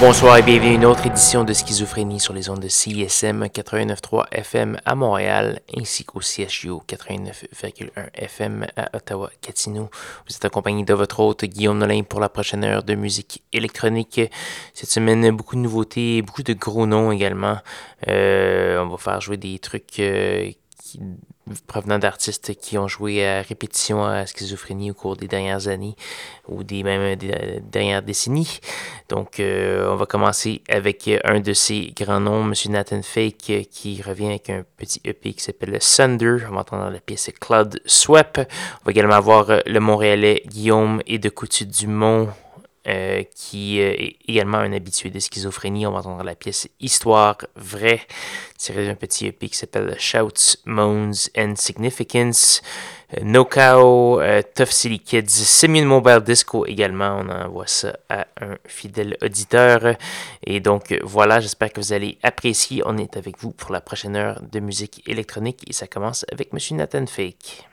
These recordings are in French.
Bonsoir et bienvenue à une autre édition de Schizophrénie sur les ondes de CISM 89.3 FM à Montréal ainsi qu'au CHU 89.1 FM à Ottawa-Gatineau. Vous êtes accompagné de votre hôte Guillaume Nolin pour la prochaine heure de musique électronique. Cette semaine, beaucoup de nouveautés, beaucoup de gros noms également. Euh, on va faire jouer des trucs euh, qui provenant d'artistes qui ont joué à répétition à schizophrénie au cours des dernières années ou des même des dernières décennies. Donc, euh, on va commencer avec un de ces grands noms, M. Nathan Fake, qui revient avec un petit EP qui s'appelle Sunder. On va entendre la pièce Cloud Swap. On va également avoir le Montréalais Guillaume et de Coutu Dumont euh, qui euh, est également un habitué de schizophrénie. On va entendre la pièce Histoire vraie, tirée d'un petit EP qui s'appelle Shouts, Moans and Significance. Euh, no Cow, Tough City Kids, Simeon Mobile Disco également. On envoie ça à un fidèle auditeur. Et donc voilà, j'espère que vous allez apprécier. On est avec vous pour la prochaine heure de musique électronique et ça commence avec Monsieur Nathan Fake.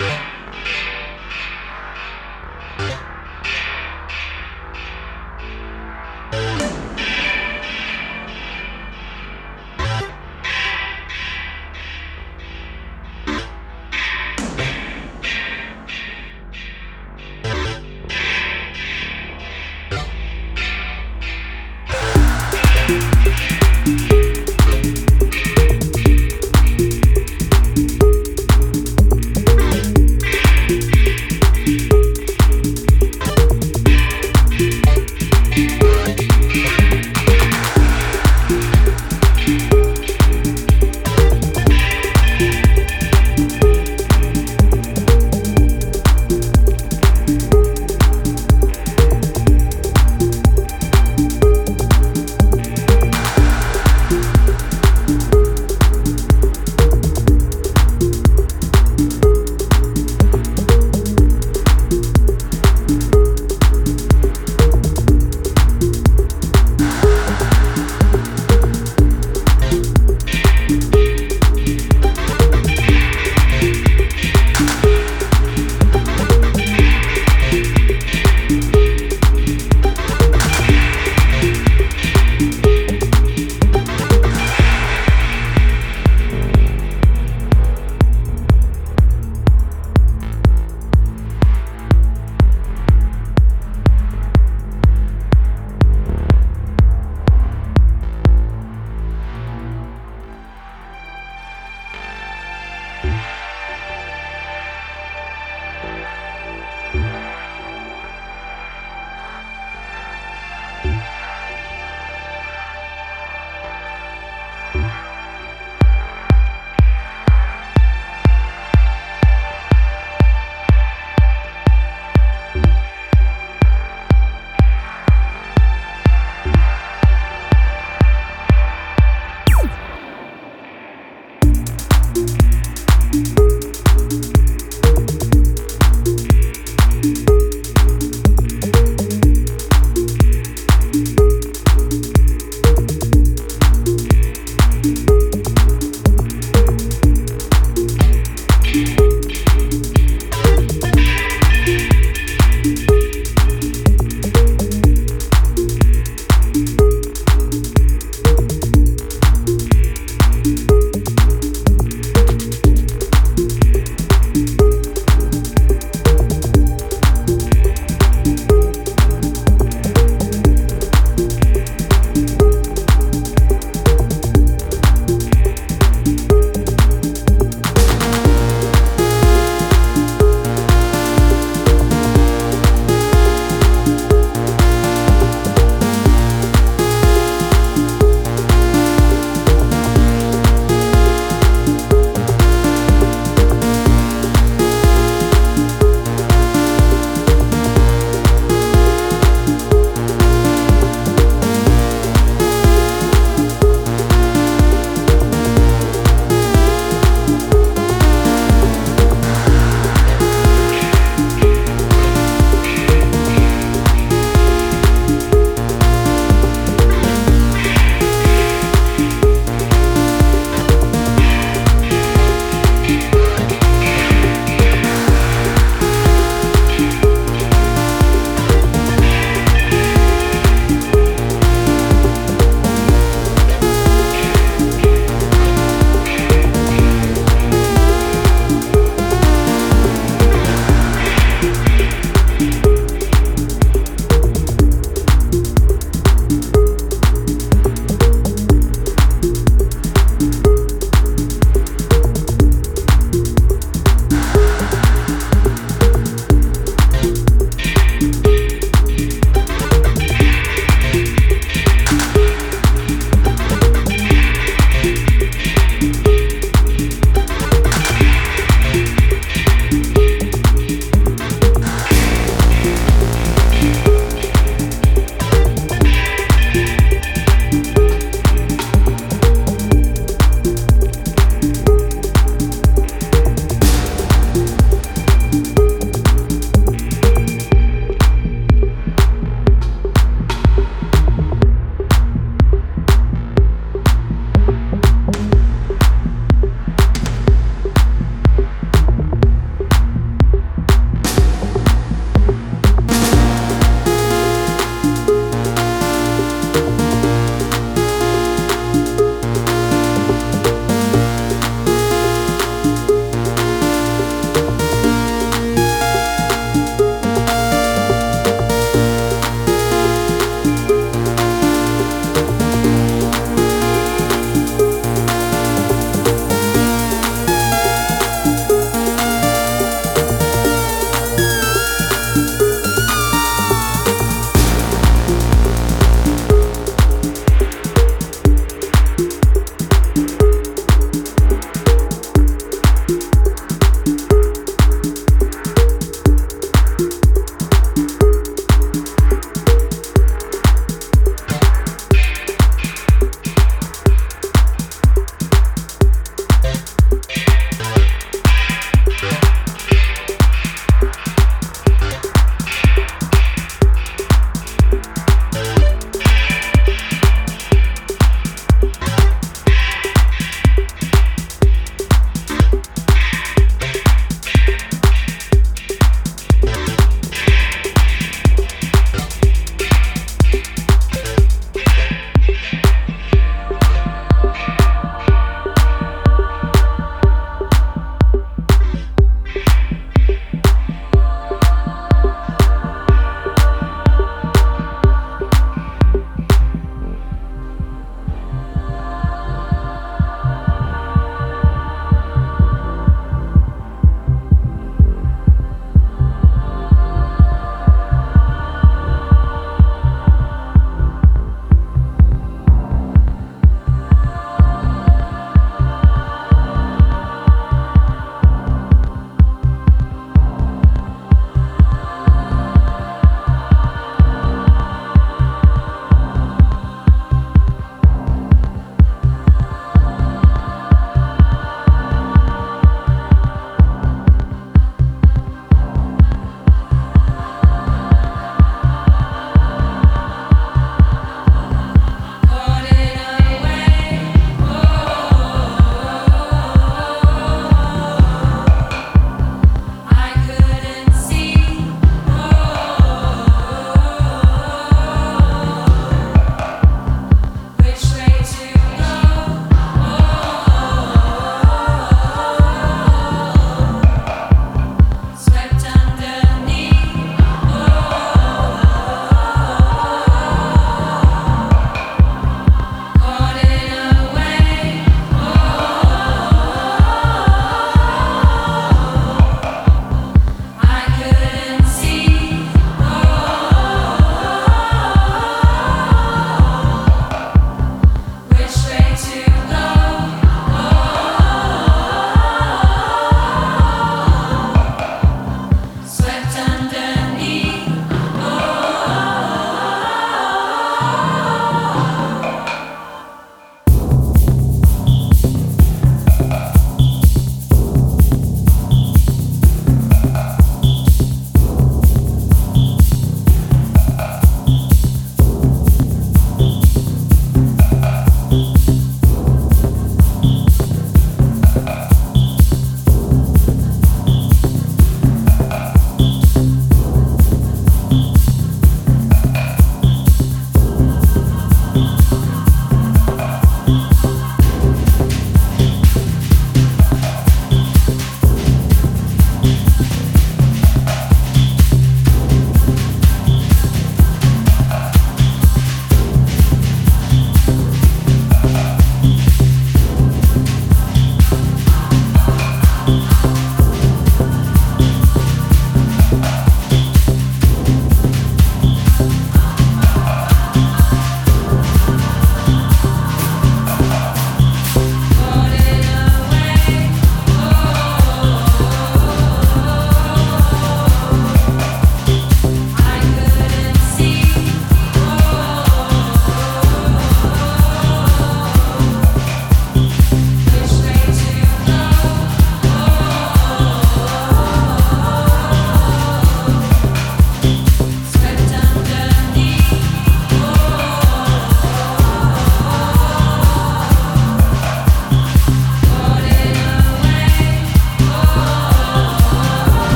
Yeah.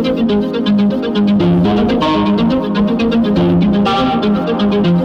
thank you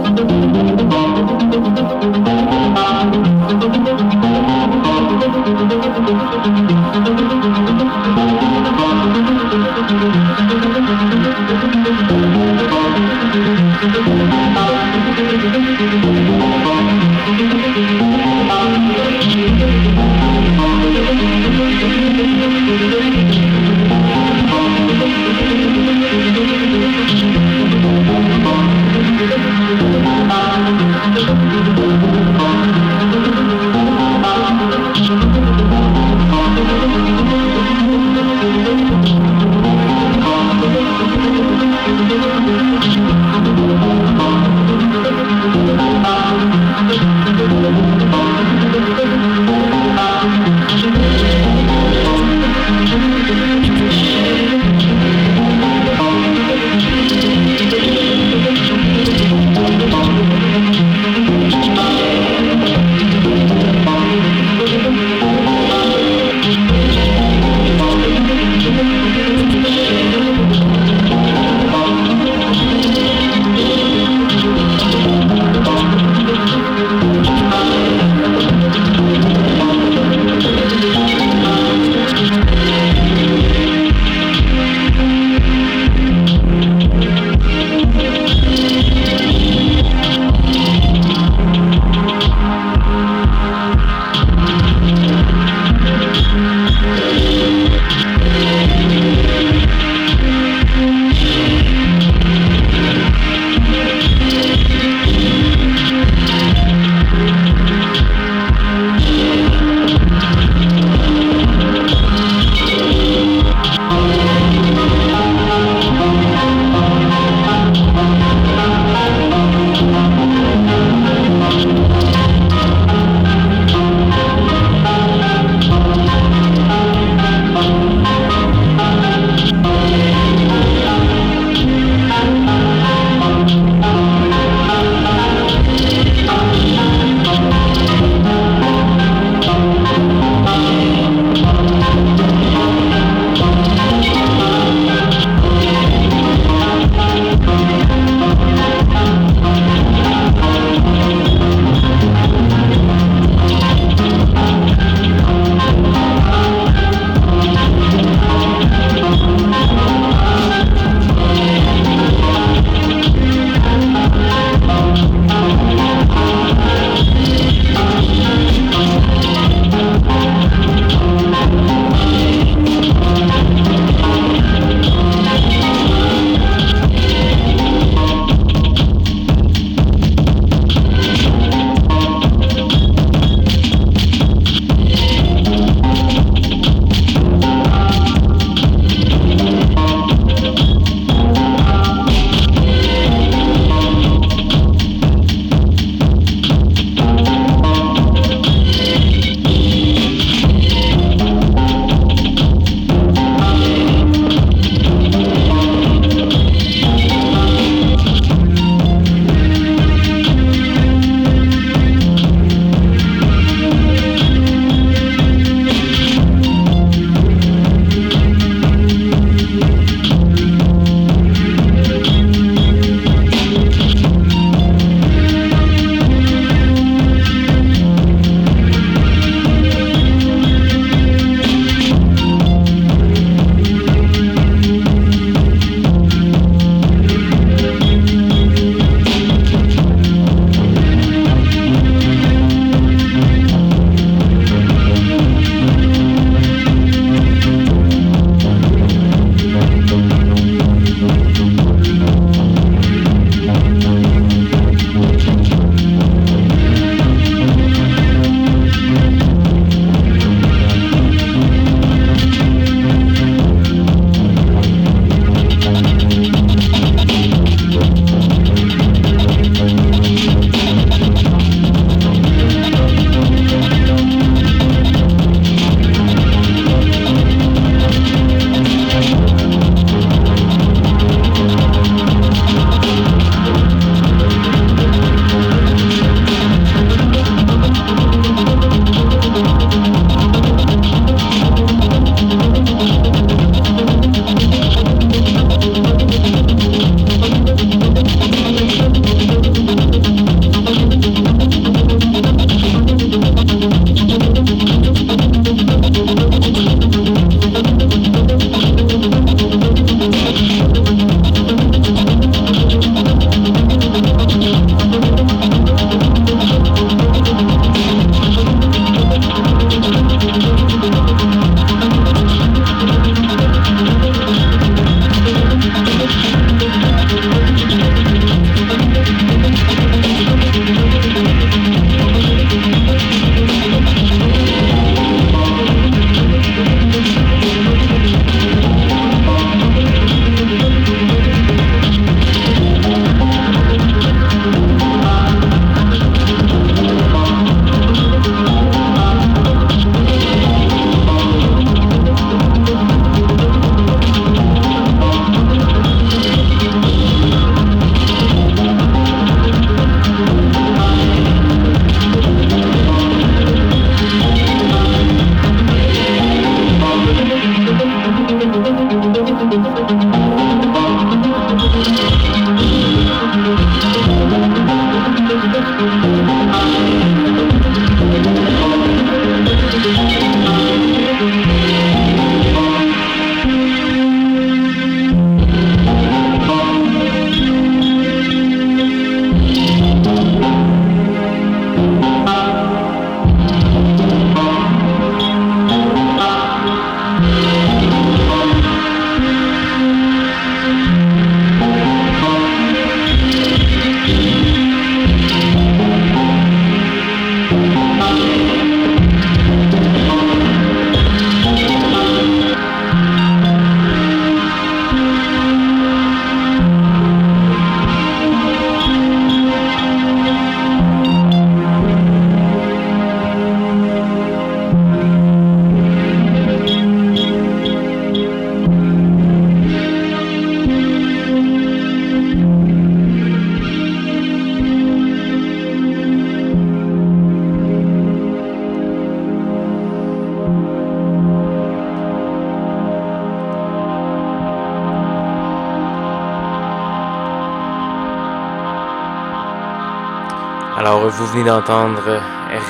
vous venez d'entendre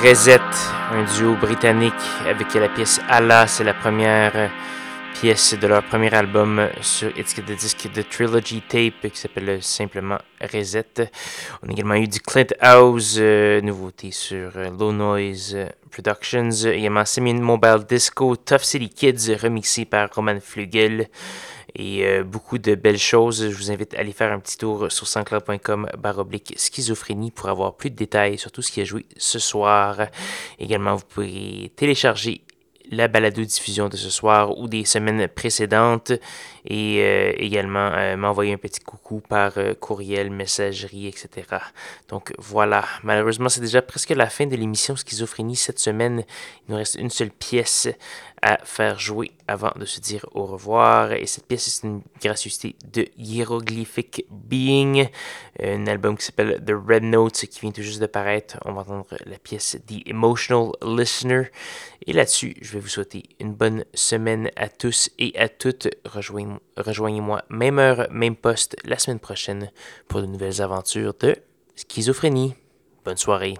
Reset, un duo britannique avec la pièce Allah, c'est la première pièce de leur premier album sur étiquette de disque de Trilogy Tape qui s'appelle simplement Reset. On a également eu du Clint House, euh, nouveauté sur euh, Low Noise Productions, également Semi Mobile Disco, Tough City Kids remixé par Roman Flugel et euh, beaucoup de belles choses. Je vous invite à aller faire un petit tour sur sanscloud.com baroblique schizophrénie pour avoir plus de détails sur tout ce qui a joué ce soir. Également, vous pouvez télécharger la balado-diffusion de ce soir ou des semaines précédentes et euh, également euh, m'envoyer un petit coucou par courriel, messagerie, etc. Donc voilà, malheureusement c'est déjà presque la fin de l'émission Schizophrénie cette semaine. Il nous reste une seule pièce à faire jouer avant de se dire au revoir. Et cette pièce, c'est une gracieuseté de Hieroglyphic Being, un album qui s'appelle The Red Notes qui vient tout juste de paraître. On va entendre la pièce The Emotional Listener. Et là-dessus, je vais vous souhaiter une bonne semaine à tous et à toutes. Rejoignez-moi même heure, même poste la semaine prochaine pour de nouvelles aventures de schizophrénie. Bonne soirée.